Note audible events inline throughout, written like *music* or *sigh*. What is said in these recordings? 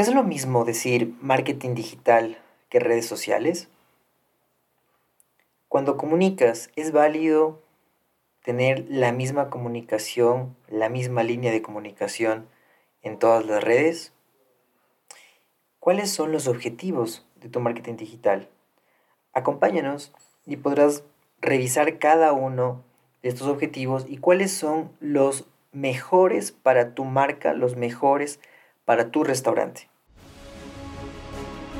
¿Es lo mismo decir marketing digital que redes sociales? Cuando comunicas, ¿es válido tener la misma comunicación, la misma línea de comunicación en todas las redes? ¿Cuáles son los objetivos de tu marketing digital? Acompáñanos y podrás revisar cada uno de estos objetivos y cuáles son los mejores para tu marca, los mejores para tu restaurante.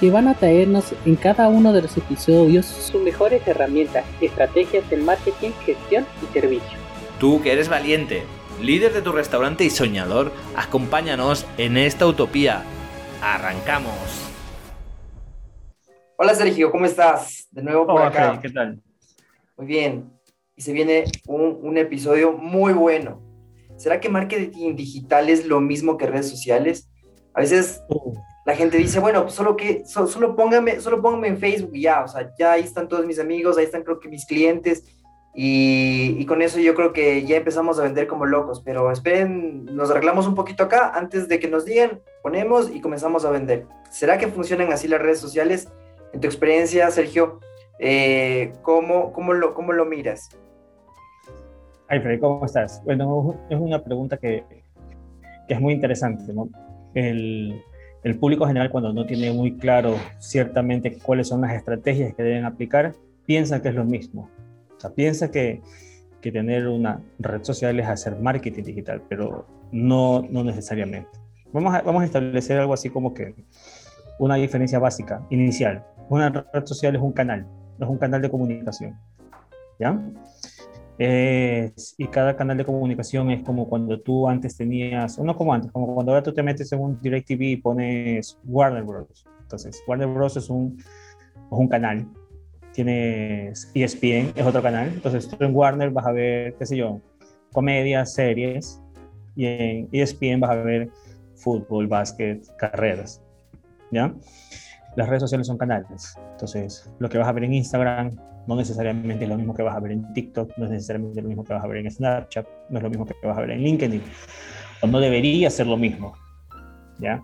que van a traernos en cada uno de los episodios sus mejores herramientas, estrategias de marketing, gestión y servicio. Tú que eres valiente, líder de tu restaurante y soñador, acompáñanos en esta utopía. Arrancamos. Hola Sergio, ¿cómo estás? De nuevo por acá. ¿Qué tal? Muy bien. Y se viene un, un episodio muy bueno. ¿Será que marketing digital es lo mismo que redes sociales? A veces uh la gente dice, bueno, solo que, solo, póngame, solo póngame en Facebook y ya, o sea, ya ahí están todos mis amigos, ahí están creo que mis clientes, y, con eso yo creo que ya empezamos a vender como locos, pero esperen, nos arreglamos un poquito acá, antes de que nos digan, ponemos y comenzamos a vender. ¿Será que funcionan así las redes sociales? En tu experiencia, Sergio, eh, ¿cómo, cómo, lo, ¿cómo lo miras? Ay, Freddy, ¿cómo estás? Bueno, es una pregunta que, que es muy interesante, ¿no? El, el público general cuando no tiene muy claro ciertamente cuáles son las estrategias que deben aplicar, piensa que es lo mismo. O sea, piensa que, que tener una red social es hacer marketing digital, pero no, no necesariamente. Vamos a, vamos a establecer algo así como que una diferencia básica, inicial. Una red social es un canal, es un canal de comunicación. ¿Ya? Y cada canal de comunicación es como cuando tú antes tenías, no como antes, como cuando ahora tú te metes en un DirecTV y pones Warner Bros. Entonces, Warner Bros. es un, un canal. Tienes ESPN, es otro canal. Entonces, tú en Warner vas a ver, qué sé yo, comedias, series. Y en ESPN vas a ver fútbol, básquet, carreras. ¿Ya? Las redes sociales son canales. Entonces, lo que vas a ver en Instagram no necesariamente es lo mismo que vas a ver en TikTok, no es necesariamente lo mismo que vas a ver en Snapchat, no es lo mismo que vas a ver en LinkedIn, o no debería ser lo mismo, ¿ya?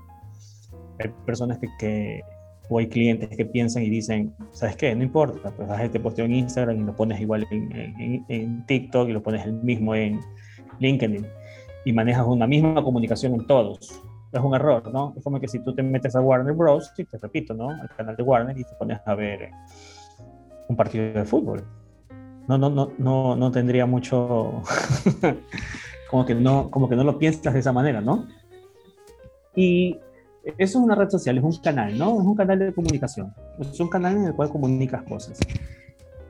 Hay personas que, que o hay clientes que piensan y dicen, ¿sabes qué? No importa, pues haz este posteo en Instagram y lo pones igual en, en, TikTok y lo pones el mismo en LinkedIn y manejas una misma comunicación en todos. Es un error, ¿no? Es como que si tú te metes a Warner Bros., y te repito, ¿no? Al canal de Warner y te pones a ver un partido de fútbol. No, no, no, no, no tendría mucho, *laughs* como, que no, como que no lo piensas de esa manera, ¿no? Y eso es una red social, es un canal, ¿no? Es un canal de comunicación. Es un canal en el cual comunicas cosas.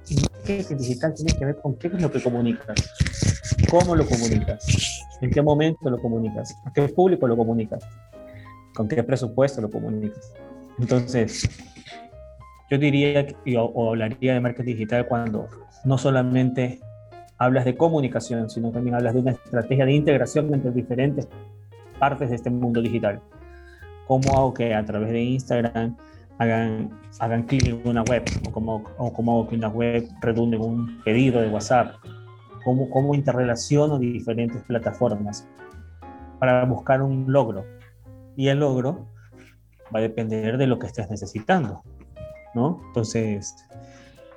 Y marketing digital tiene que ver con qué es lo que comunicas, cómo lo comunicas, en qué momento lo comunicas, a qué público lo comunicas, con qué presupuesto lo comunicas. Entonces, yo diría o, hablaría de marketing digital cuando no solamente hablas de comunicación, sino también hablas de una estrategia de integración entre diferentes partes de este mundo digital. ¿Cómo hago que a través de Instagram hagan, hagan clic en una web? ¿O cómo, o cómo hago que una web redunde en un pedido de WhatsApp? ¿Cómo, ¿Cómo interrelaciono diferentes plataformas para buscar un logro? Y el logro va a depender de lo que estés necesitando. ¿No? Entonces,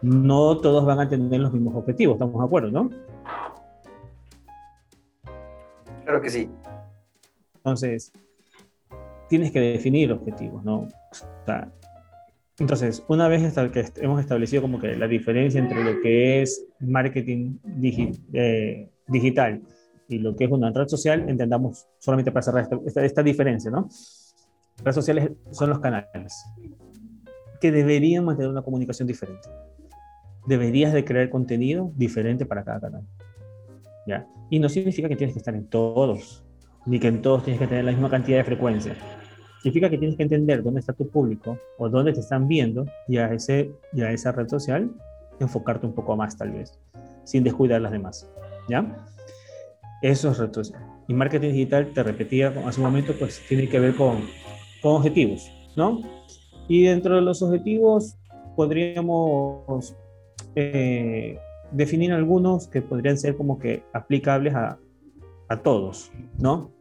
no todos van a tener los mismos objetivos, estamos de acuerdo, ¿no? Claro que sí. Entonces, tienes que definir objetivos, ¿no? entonces, una vez que hemos establecido como que la diferencia entre lo que es marketing eh, digital y lo que es una red social, entendamos solamente para cerrar esta, esta diferencia, ¿no? Redes sociales son los canales que deberían mantener una comunicación diferente. Deberías de crear contenido diferente para cada canal. ¿ya? Y no significa que tienes que estar en todos, ni que en todos tienes que tener la misma cantidad de frecuencia. Significa que tienes que entender dónde está tu público o dónde te están viendo y a, ese, y a esa red social enfocarte un poco más tal vez, sin descuidar las demás, ¿ya? Esos retos. Y marketing digital, te repetía hace un momento, pues tiene que ver con, con objetivos, ¿no? Y dentro de los objetivos podríamos eh, definir algunos que podrían ser como que aplicables a, a todos, ¿no?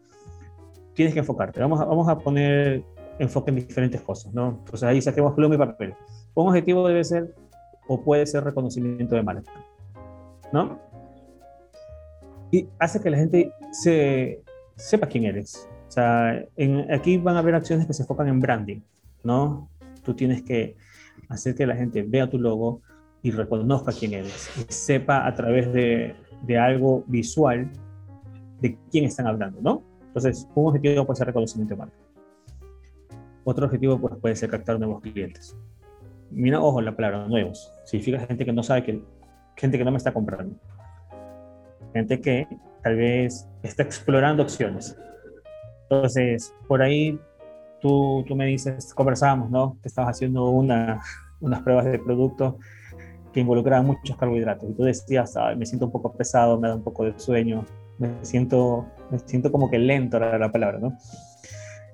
Tienes que enfocarte. Vamos a, vamos a poner enfoque en diferentes cosas, ¿no? Entonces ahí saquemos pluma y papel. Un objetivo debe ser o puede ser reconocimiento de marca, ¿no? Y hace que la gente se, sepa quién eres. O sea, en, aquí van a haber acciones que se enfocan en branding, ¿no? Tú tienes que hacer que la gente vea tu logo y reconozca quién eres y sepa a través de, de algo visual de quién están hablando, ¿no? Entonces, un objetivo puede ser reconocimiento de marca. Otro objetivo pues, puede ser captar nuevos clientes. Mira, ojo, la palabra nuevos. Significa gente que no sabe que, gente que no me está comprando. Gente que tal vez está explorando opciones. Entonces, por ahí tú, tú me dices, conversábamos, ¿no? Que estabas haciendo una, unas pruebas de producto que involucraban muchos carbohidratos. Y tú decías, me siento un poco pesado, me da un poco de sueño, me siento, me siento como que lento era la palabra, ¿no?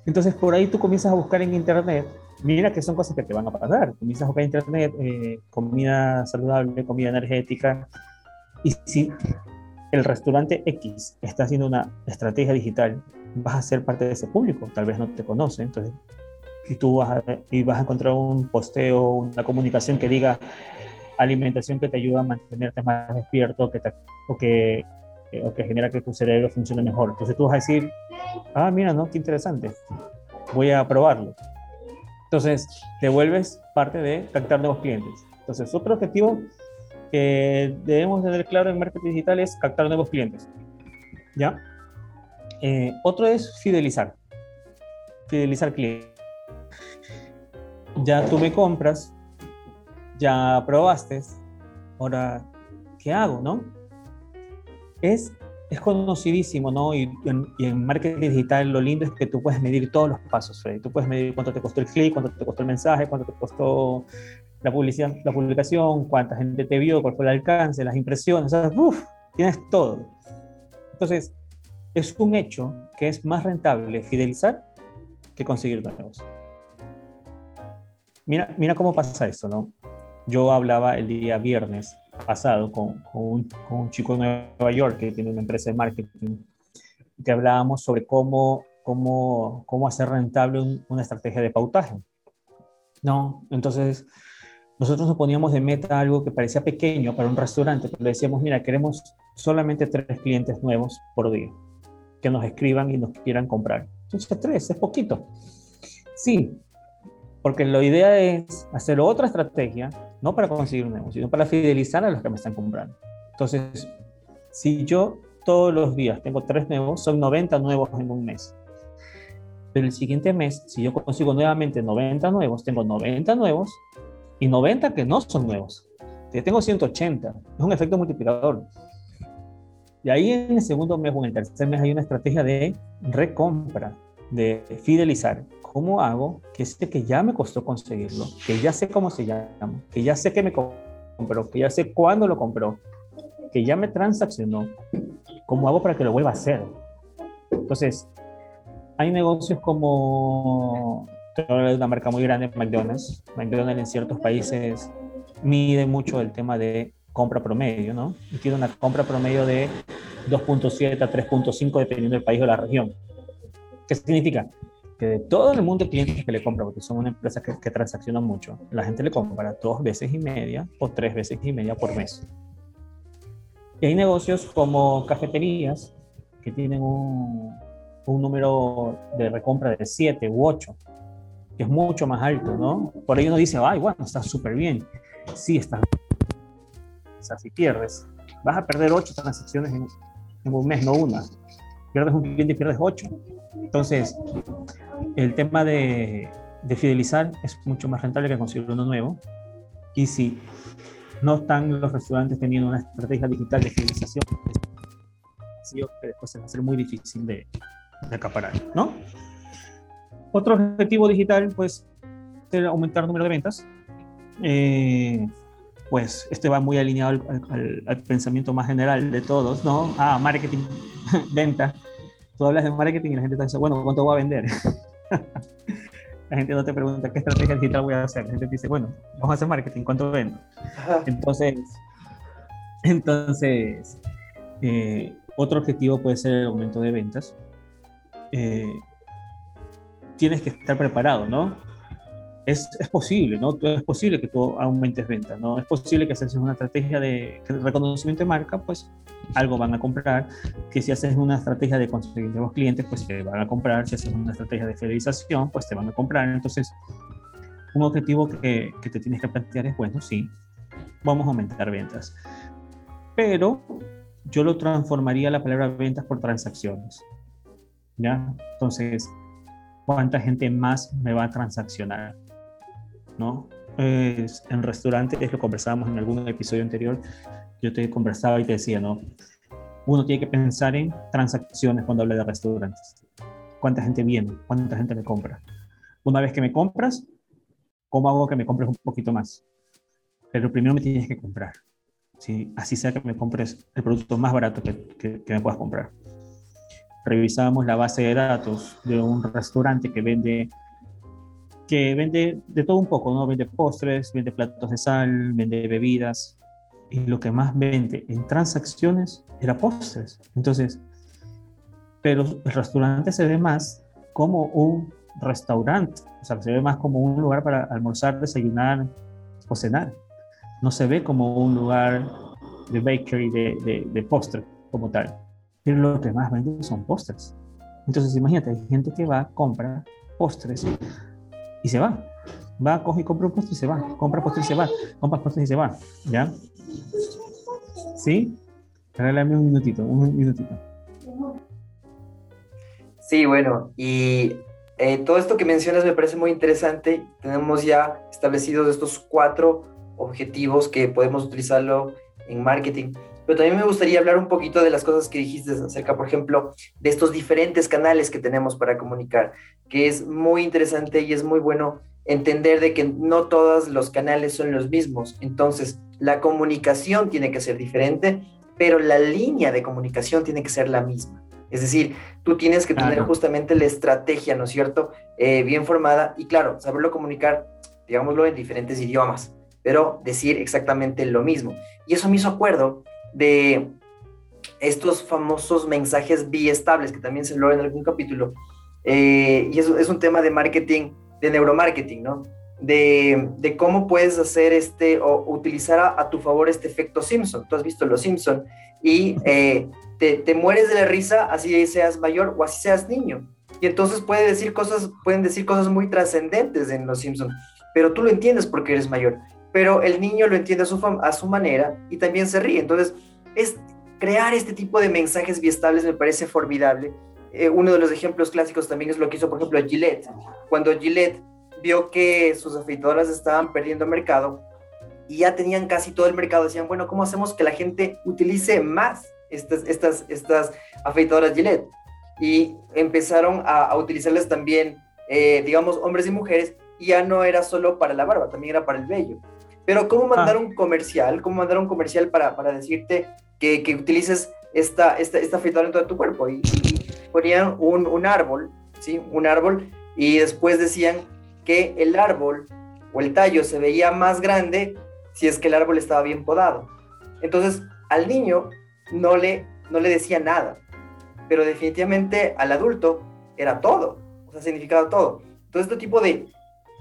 Entonces por ahí tú comienzas a buscar en internet, mira que son cosas que te van a pasar, comienzas a buscar en internet eh, comida saludable, comida energética, y si el restaurante X está haciendo una estrategia digital, vas a ser parte de ese público, tal vez no te conoce, entonces y tú vas a, y vas a encontrar un posteo, una comunicación que diga alimentación que te ayuda a mantenerte más despierto que o que o que genera que tu cerebro funcione mejor. Entonces tú vas a decir, ah, mira, ¿no? Qué interesante. Voy a probarlo. Entonces te vuelves parte de captar nuevos clientes. Entonces otro objetivo que debemos tener claro en marketing digital es captar nuevos clientes. ¿Ya? Eh, otro es fidelizar. Fidelizar clientes. Ya tú me compras, ya probaste, ahora, ¿qué hago, no? es, es conocidísimo, ¿no? Y, en, marketing digital lo lindo es que tú puedes medir todos los pasos, Freddy. Tú puedes medir cuánto te costó el clic, cuánto te costó el mensaje, cuánto te costó la, publicidad, la publicación, cuánta gente te vio, cuál fue el alcance, las impresiones, o sea, uf, tienes todo. Entonces, es un hecho que es más rentable fidelizar que conseguir nuevos. Mira, mira cómo pasa esto, ¿no? Yo hablaba el día viernes pasado con, un, chico de Nueva York que tiene una empresa de marketing, que hablábamos sobre cómo, cómo, cómo hacer rentable una estrategia de pautaje. ¿no? Entonces, nosotros nos poníamos de meta algo que parecía pequeño para un restaurante, pero decíamos, mira, queremos solamente tres clientes nuevos por día, que nos escriban y nos quieran comprar. Entonces, tres, es poquito. Sí, porque la idea es hacer otra estrategia, no para conseguir un negocio, sino para fidelizar a los que me están comprando. Entonces, si yo todos los días tengo tres nuevos, son 90 nuevos en un mes. Pero el siguiente mes, si yo consigo nuevamente 90 nuevos, tengo 90 nuevos y 90 que no son nuevos. Yo tengo 180. Es un efecto multiplicador. Y ahí en el segundo mes o en el tercer mes hay una estrategia de recompra, de fidelizar. ¿Cómo hago que sé que ya me costó conseguirlo, que ya sé cómo se llama, que ya sé que me compró, que ya sé cuándo lo compró, que ya me transaccionó? ¿Cómo hago para que lo vuelva a hacer? Entonces, hay negocios como, una marca muy grande, McDonald's. McDonald's en ciertos países mide mucho el tema de compra promedio, ¿no? Y tiene una compra promedio de 2.7 a 3.5 dependiendo del país o la región. ¿Qué significa? que de todo el mundo de clientes que le compra, porque son una empresa que, que transacciona mucho, la gente le compra dos veces y media o tres veces y media por mes. Y hay negocios como cafeterías que tienen un, un número de recompra de 7 u 8, que es mucho más alto, ¿no? Por ahí uno dice, ay, bueno, está súper bien. Sí, está O sea, si pierdes, vas a perder 8 transacciones en, en un mes, no una. Pierdes un cliente y pierdes 8. Entonces, el tema de, fidelizar es mucho más rentable que conseguir uno nuevo. Y si no están los restaurantes teniendo una estrategia digital de fidelización, que después se va a ser muy difícil de, acaparar, ¿no? Otro objetivo digital, pues, es aumentar el número de ventas. Eh, pues este va muy alineado al, pensamiento más general de todos, ¿no? Ah, marketing, *laughs* venta. Tú hablas de marketing y la gente te dice, bueno, ¿cuánto voy a vender? *laughs* la gente no te pregunta qué estrategia digital voy a hacer. La gente dice, bueno, vamos a hacer marketing, ¿cuánto vendo? Entonces, entonces eh, otro objetivo puede ser el aumento de ventas. Eh, tienes que estar preparado, ¿no? Es, es, posible, ¿no? Es posible que tú aumentes ventas, ¿no? Es posible que si haces una estrategia de reconocimiento de marca, pues algo van a comprar, que si haces una estrategia de conseguir nuevos clientes, pues te van a comprar, si haces una estrategia de fidelización, pues te van a comprar. Entonces, un objetivo que, que te tienes que plantear es, bueno, sí, vamos a aumentar ventas. Pero yo lo transformaría la palabra ventas por transacciones. ¿Ya? Entonces, ¿cuánta gente más me va a transaccionar? ¿No? en restaurantes, es lo conversábamos en algún episodio anterior, yo te conversaba y te decía, ¿no? Uno tiene que pensar en transacciones cuando habla de restaurantes. ¿Cuánta gente viene? ¿Cuánta gente me compra? Una vez que me compras, ¿cómo hago que me compres un poquito más? Pero primero me tienes que comprar. ¿sí? así sea que me compres el producto más barato que, que, me puedas comprar. Revisamos la base de datos de un restaurante que vende que vende de todo un poco, ¿no? Vende postres, vende platos de sal, vende bebidas, y lo que más vende en transacciones era postres. Entonces, pero el restaurante se ve más como un restaurante, o sea, se ve más como un lugar para almorzar, desayunar o cenar no se ve como un lugar de bakery, de, de, postre como tal. Pero lo que más vende son postres. Entonces, imagínate, hay gente que va, compra postres y se va. Va, coge y compra un postre y se va. Compra postre y se va. Compra postre y se va. ¿Ya? ¿Sí? Regálame un minutito, un minutito. Sí, bueno, y eh, todo esto que mencionas me parece muy interesante. Tenemos ya establecidos estos cuatro objetivos que podemos utilizarlo en marketing. Pero también me gustaría hablar un poquito de las cosas que dijiste acerca, por ejemplo, de estos diferentes canales que tenemos para comunicar, que es muy interesante y es muy bueno entender de que no todos los canales son los mismos. Entonces, la comunicación tiene que ser diferente, pero la línea de comunicación tiene que ser la misma. Es decir, tú tienes que tener justamente la estrategia, ¿no es cierto? Eh, bien formada y claro, saberlo comunicar, digámoslo, en diferentes idiomas pero decir exactamente lo mismo. Y eso me hizo acuerdo de estos famosos mensajes biestables, que también se lo en algún capítulo. Eh, y eso es un tema de marketing, de neuromarketing, ¿no? De, de cómo puedes hacer este o utilizar a, tu favor este efecto Simpson. Tú has visto los Simpson y eh, te, te, mueres de la risa así seas mayor o así seas niño. Y entonces puede decir cosas, pueden decir cosas muy trascendentes en los Simpson, pero tú lo entiendes porque eres mayor pero el niño lo entiende a su, a su manera y también se ríe. Entonces, es, crear este tipo de mensajes biestables me parece formidable. Eh, uno de los ejemplos clásicos también es lo que hizo, por ejemplo, Gillette. Cuando Gillette vio que sus afeitadoras estaban perdiendo mercado y ya tenían casi todo el mercado, decían, bueno, ¿cómo hacemos que la gente utilice más estas, estas, estas afeitadoras Gillette? Y empezaron a, utilizarlas también, eh, digamos, hombres y mujeres, y ya no era solo para la barba, también era para el vello. Pero ¿cómo mandar ah. un comercial? ¿Cómo mandar un comercial para, para decirte que, que, utilices esta, esta, esta afeitadora en todo tu cuerpo? Y, ponían un, un, árbol, ¿sí? Un árbol, y después decían que el árbol o el tallo se veía más grande si es que el árbol estaba bien podado. Entonces, al niño no le, no le decía nada, pero definitivamente al adulto era todo, o sea, significaba todo. Entonces, este tipo de,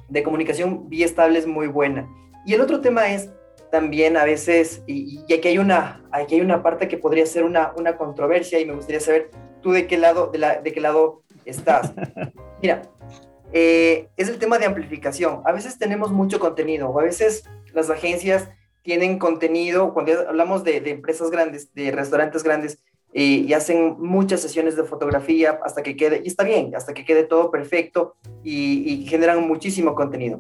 de comunicación biestable es muy buena. Y el otro tema es también a veces, y, aquí, hay una, aquí hay una parte que podría ser una, una controversia y me gustaría saber tú de qué lado, de, la, de qué lado estás. *laughs* Mira, eh, es el tema de amplificación. A veces tenemos mucho contenido, o a veces las agencias tienen contenido, cuando hablamos de, de empresas grandes, de restaurantes grandes, eh, y hacen muchas sesiones de fotografía hasta que quede, y está bien, hasta que quede todo perfecto y, y generan muchísimo contenido.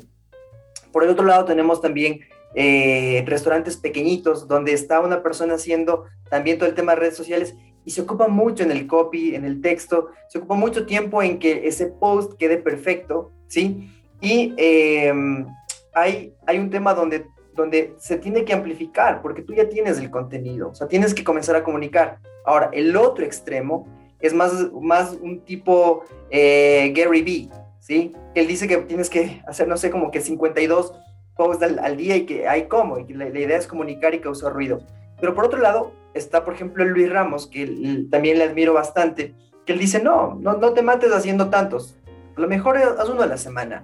Por el otro lado tenemos también eh, restaurantes pequeñitos donde está una persona haciendo también todo el tema de redes sociales y se ocupa mucho en el copy, en el texto, se ocupa mucho tiempo en que ese post quede perfecto, ¿sí? Y em, hay, hay un tema donde, donde se tiene que amplificar, porque tú ya tienes el contenido, o sea, tienes que comenzar a comunicar. Ahora, el otro extremo es más, más un tipo eh, Gary Vee, ¿sí? Él dice que tienes que hacer, no sé, como que 52 posts al, día y que hay cómo, y que la, idea es comunicar y causar ruido. Pero por otro lado, está, por ejemplo, Luis Ramos, que también le admiro bastante, que él dice, no, no, no te mates haciendo tantos, a lo mejor haz uno a la semana,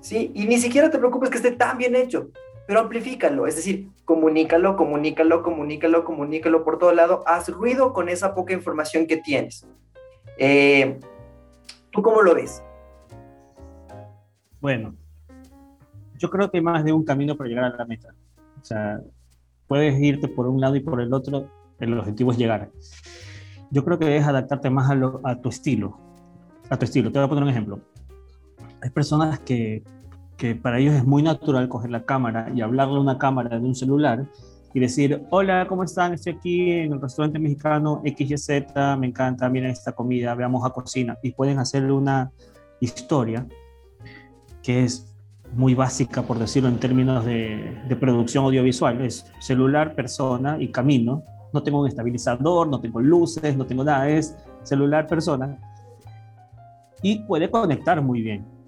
¿sí? Y ni siquiera te preocupes que esté tan bien hecho, pero amplifícalo, es decir, comunícalo, comunícalo, comunícalo, comunícalo por todo lado, haz ruido con esa poca información que tienes. Eh, ¿Tú cómo lo ves? Bueno, yo creo que hay más de un camino para llegar a la meta. O sea, puedes irte por un lado y por el otro, el objetivo es llegar. Yo creo que debes adaptarte más a, a tu estilo. A tu estilo. Te voy a poner un ejemplo. Hay personas que que para ellos es muy natural coger la cámara y hablarle a una cámara de un celular y decir, hola, ¿cómo están? Estoy aquí en el restaurante mexicano XYZ, me encanta, miren esta comida, veamos a cocina. Y pueden hacerle una historia que es muy básica, por decirlo en términos de, producción audiovisual. Es celular, persona y camino. No tengo un estabilizador, no tengo luces, no tengo nada, es celular, persona. Y puede conectar muy bien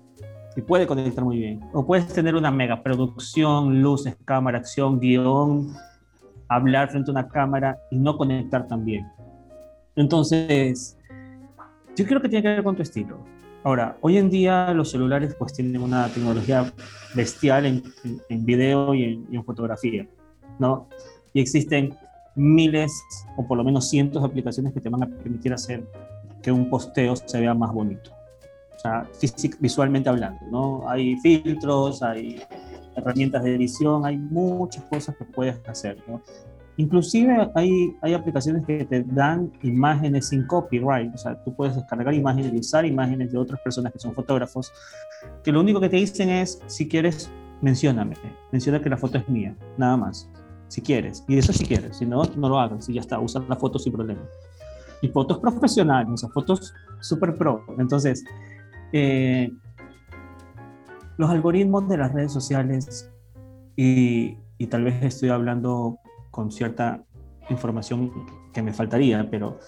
y puede conectar muy bien. O puedes tener una mega producción, luces, cámara, acción, guion, hablar frente a una cámara y no conectar tan bien. Entonces, yo creo que tiene que ver con tu estilo. Ahora, hoy en día los celulares pues tienen una tecnología bestial en, en, video y en, y en, fotografía, ¿no? Y existen miles o por lo menos cientos de aplicaciones que te van a permitir hacer que un posteo se vea más bonito sea, visualmente hablando, ¿no? Hay filtros, hay herramientas de edición, hay muchas cosas que puedes hacer, ¿no? Inclusive hay, hay aplicaciones que te dan imágenes sin copyright, o sea, tú puedes descargar imágenes y usar imágenes de otras personas que son fotógrafos, que lo único que te dicen es, si quieres, mencióname, menciona que la foto es mía, nada más, si quieres, y eso si quieres, si no, no lo hagas, y ya está, usa la foto sin problema. Y fotos profesionales, o sea, fotos super pro, entonces, eh, los algoritmos de las redes sociales, y, y, tal vez estoy hablando con cierta información que me faltaría, pero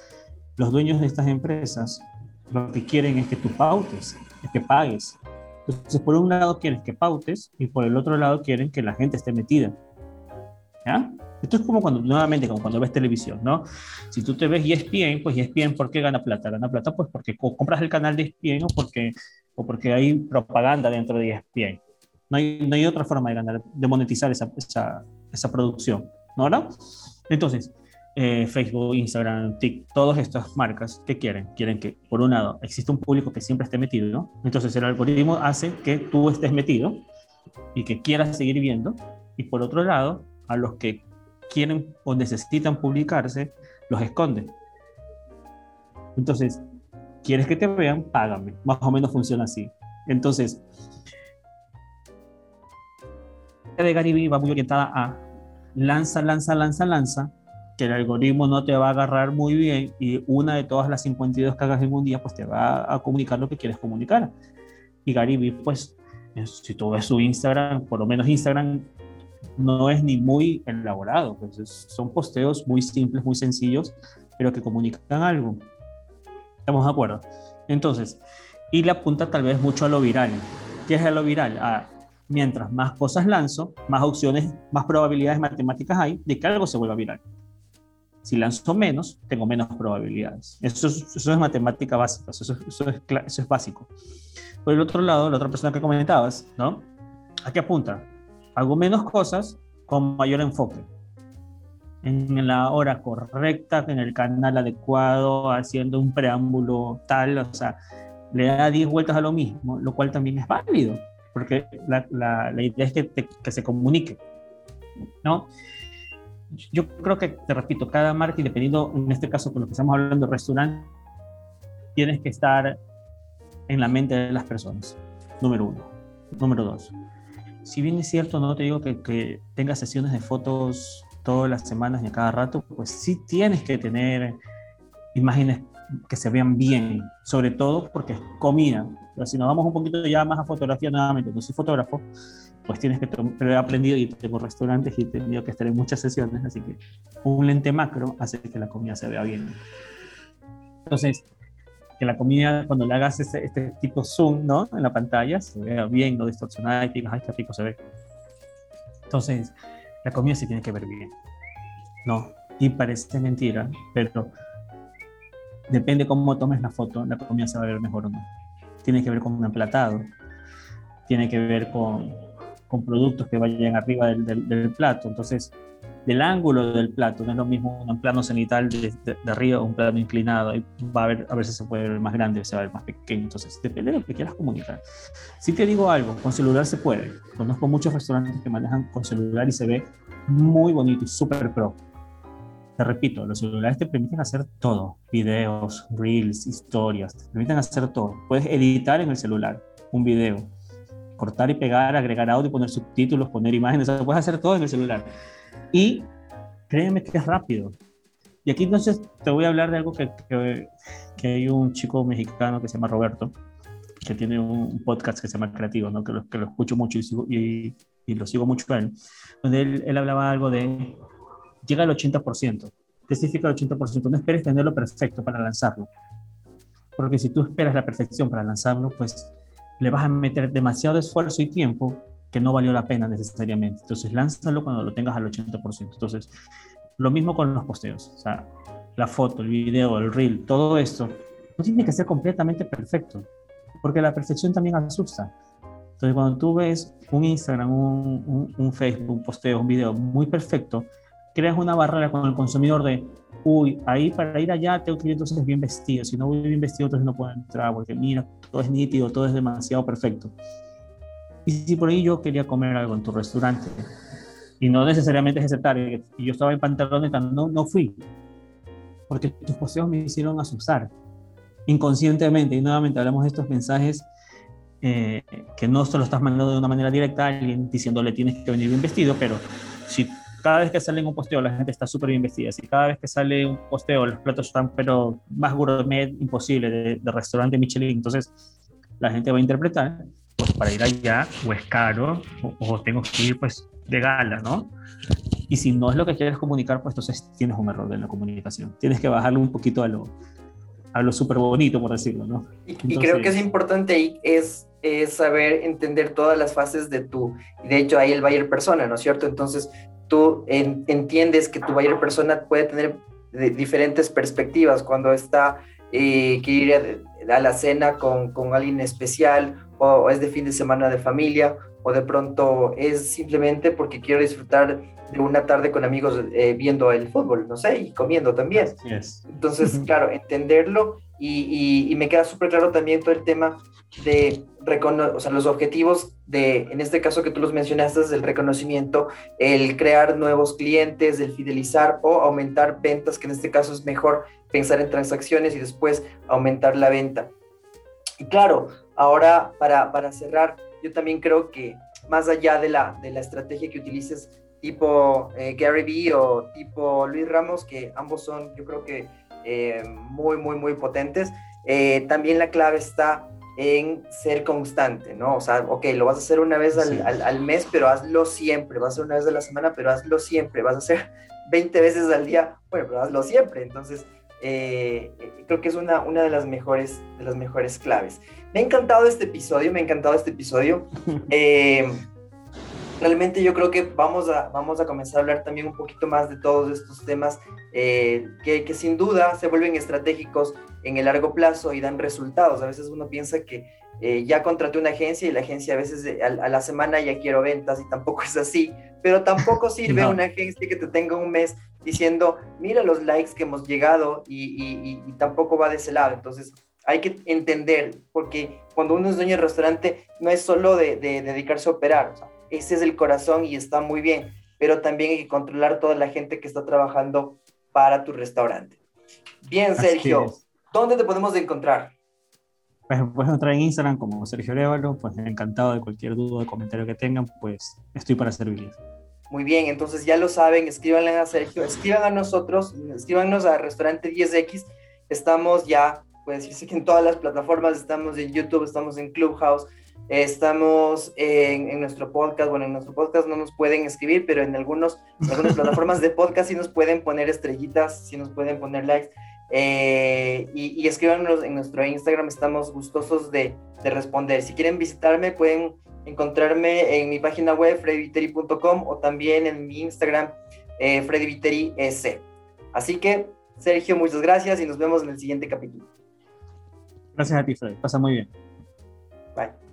los dueños de estas empresas lo que quieren es que tú pautes, es que pagues. Entonces, por un lado quieren que pautes y por el otro lado quieren que la gente esté metida. ¿Ya? Esto es como cuando, nuevamente, como cuando ves televisión, ¿no? Si tú te ves ESPN, pues ESPN, ¿por qué gana plata? Gana plata pues porque compras el canal de ESPN o porque, o porque hay propaganda dentro de ESPN. No hay, no hay otra forma de ganar, de monetizar esa, esa, esa producción, ¿no? ¿no? Entonces, eh, Facebook, Instagram, TikTok, todas estas marcas, ¿qué quieren? Quieren que, por un lado, existe un público que siempre esté metido, ¿no? Entonces el algoritmo hace que tú estés metido y que quieras seguir viendo, y por otro lado, a los que quieren o necesitan publicarse, los esconden. Entonces, ¿quieres que te vean? Págame. Más o menos funciona así. Entonces, de Gary va muy orientada a lanza, lanza, lanza, lanza, que el algoritmo no te va a agarrar muy bien y una de todas las 52 que hagas en un día, pues te va a comunicar lo que quieres comunicar. Y Gary pues, si tú ves su Instagram, por lo menos Instagram no es ni muy elaborado, pues son posteos muy simples, muy sencillos, pero que comunican algo. ¿Estamos de acuerdo? Entonces, y le apunta tal vez mucho a lo viral. ¿Qué es a lo viral? A, mientras más cosas lanzo, más opciones, más probabilidades matemáticas hay de que algo se vuelva viral. Si lanzo menos, tengo menos probabilidades. Eso es, eso es matemática básica, eso es, eso, es, eso es básico. Por el otro lado, la otra persona que comentabas, ¿no? ¿A qué apunta? hago menos cosas con mayor enfoque. En la hora correcta, en el canal adecuado, haciendo un preámbulo tal, o sea, le da 10 vueltas a lo mismo, lo cual también es válido, porque la, la, la idea es que, te, que se comunique, ¿no? Yo creo que, te repito, cada marca, y dependiendo, en este caso, con lo que estamos hablando restaurante, tienes que estar en la mente de las personas, número uno. Número dos, si bien es cierto, no te digo que, que tengas sesiones de fotos todas las semanas ni a cada rato, pues sí tienes que tener imágenes que se vean bien, sobre todo porque es comida. Pero si nos vamos un poquito ya más a fotografía nuevamente, no soy fotógrafo, pues tienes que, pero he aprendido y tengo restaurantes y he tenido que estar en muchas sesiones, así que un lente macro hace que la comida se vea bien. Entonces, que la comida, cuando le hagas este, este tipo zoom, ¿no? En la pantalla, se vea bien, no distorsionada y digas, ay, qué rico se ve. Entonces, la comida se tiene que ver bien, ¿no? Y parece mentira, pero depende cómo tomes la foto, la comida se va a ver mejor o no. Tiene que ver con un emplatado, tiene que ver con, con productos que vayan arriba del, del, plato. Entonces, del ángulo del plato, no es lo mismo un plano cenital de, de, arriba o un plano inclinado, va a ver, a veces se puede ver más grande, se va a ver más pequeño, entonces depende de lo que quieras comunicar. Si te digo algo, con celular se puede, conozco muchos restaurantes que manejan con celular y se ve muy bonito y súper pro, te repito, los celulares te permiten hacer todo, videos, reels, historias, te permiten hacer todo. Puedes editar en el celular un video, cortar y pegar, agregar audio, poner subtítulos, poner imágenes, o puedes hacer todo en el celular. Y créeme que es rápido. Y aquí entonces te voy a hablar de algo que, que, hay un chico mexicano que se llama Roberto, que tiene un podcast que se llama Creativo, ¿no? que, lo, que lo escucho mucho y, y, lo sigo mucho a él, donde él, él hablaba algo de llega al 80%. ¿Qué significa el 80%? No esperes tenerlo perfecto para lanzarlo. Porque si tú esperas la perfección para lanzarlo, pues le vas a meter demasiado esfuerzo y tiempo que no valió la pena necesariamente. Entonces, lánzalo cuando lo tengas al 80%. Entonces, lo mismo con los posteos. O sea, la foto, el video, el reel, todo esto, no tiene que ser completamente perfecto, porque la perfección también asusta. Entonces, cuando tú ves un Instagram, un, un, un Facebook, un posteo, un video muy perfecto, creas una barrera con el consumidor de, uy, ahí para ir allá tengo que ir entonces bien vestido, si no voy bien vestido entonces no puedo entrar, porque mira, todo es nítido, todo es demasiado perfecto. Y si por ahí yo quería comer algo en tu restaurante, y no necesariamente es aceptar, y yo estaba en pantalones, no, no fui, porque tus posteos me hicieron asustar, inconscientemente, y nuevamente hablamos de estos mensajes eh, que no se lo estás mandando de una manera directa a alguien diciéndole tienes que venir bien vestido, pero si cada vez que sale un posteo la gente está súper bien vestida. Si cada vez que sale un posteo los platos están pero más gourmet imposible de, restaurante Michelin, entonces la gente va a interpretar, pues para ir allá o es caro o, tengo que ir pues de gala, ¿no? Y si no es lo que quieres comunicar, pues entonces tienes un error en la comunicación. Tienes que bajarlo un poquito a lo, a lo súper bonito, por decirlo, ¿no? Y, creo que es importante ahí es, es saber entender todas las fases de tu, de hecho ahí el Bayer persona, ¿no es cierto? Entonces tú entiendes que tu buyer persona puede tener diferentes perspectivas cuando está eh, que ir a, la cena con, con, alguien especial o, es de fin de semana de familia o de pronto es simplemente porque quiero disfrutar de una tarde con amigos eh, viendo el fútbol, no sé, y comiendo también. Entonces, *laughs* claro, entenderlo y, y, me queda súper claro también todo el tema de o sea, los objetivos de, en este caso que tú los mencionaste, es el reconocimiento, el crear nuevos clientes, el fidelizar o aumentar ventas, que en este caso es mejor pensar en transacciones y después aumentar la venta. Y claro, ahora para, para cerrar, yo también creo que más allá de la, de la estrategia que utilices tipo eh, Gary Vee o tipo Luis Ramos, que ambos son yo creo que eh, muy, muy, muy potentes, eh, también la clave está en ser constante, ¿no? O sea, ok, lo vas a hacer una vez al, al, mes, pero hazlo siempre, vas a hacer una vez a la semana, pero hazlo siempre, vas a hacer *laughs* 20 veces al día, bueno, pero hazlo siempre. Entonces, eh, creo que es una, una de, las mejores, de las mejores claves. Me ha encantado este episodio, me ha encantado este episodio. *laughs* Eh, realmente yo creo que vamos a, vamos a comenzar a hablar también un poquito más de todos estos temas eh, que, que, sin duda se vuelven estratégicos en el largo plazo y dan resultados. A veces uno piensa que eh, ya contraté una agencia y la agencia a veces a, la semana ya quiero ventas y tampoco es así, pero tampoco *laughs* sirve una agencia que te tenga un mes diciendo, mira los likes que hemos llegado y, y, tampoco va de ese lado. Entonces hay que entender, porque cuando uno es dueño de restaurante no es solo de, de dedicarse a operar, o sea, ese es el corazón y está muy bien, pero también hay que controlar toda la gente que está trabajando para tu restaurante. Bien, Sergio, ¿dónde te podemos encontrar? Pues puedes entrar en Instagram como Sergio Lévalo, pues encantado de cualquier duda o comentario que tengan, pues estoy para servirles. Muy bien, entonces ya lo saben, escríbanle a Sergio, escriban a nosotros, escríbanos a Restaurante 10X, estamos ya, puede decirse que en todas las plataformas, estamos en YouTube, estamos en Clubhouse, Estamos en, nuestro podcast, bueno, en nuestro podcast no nos pueden escribir, pero en algunos, algunas *laughs* plataformas de podcast sí nos pueden poner estrellitas, sí nos pueden poner likes. Eh, y, y, escríbanos en nuestro Instagram, estamos gustosos de, de, responder. Si quieren visitarme, pueden encontrarme en mi página web, freddyviteri.com o también en mi Instagram, eh. Así que, Sergio, muchas gracias y nos vemos en el siguiente capítulo. Gracias a ti, Freddy. Pasa muy bien. Bye.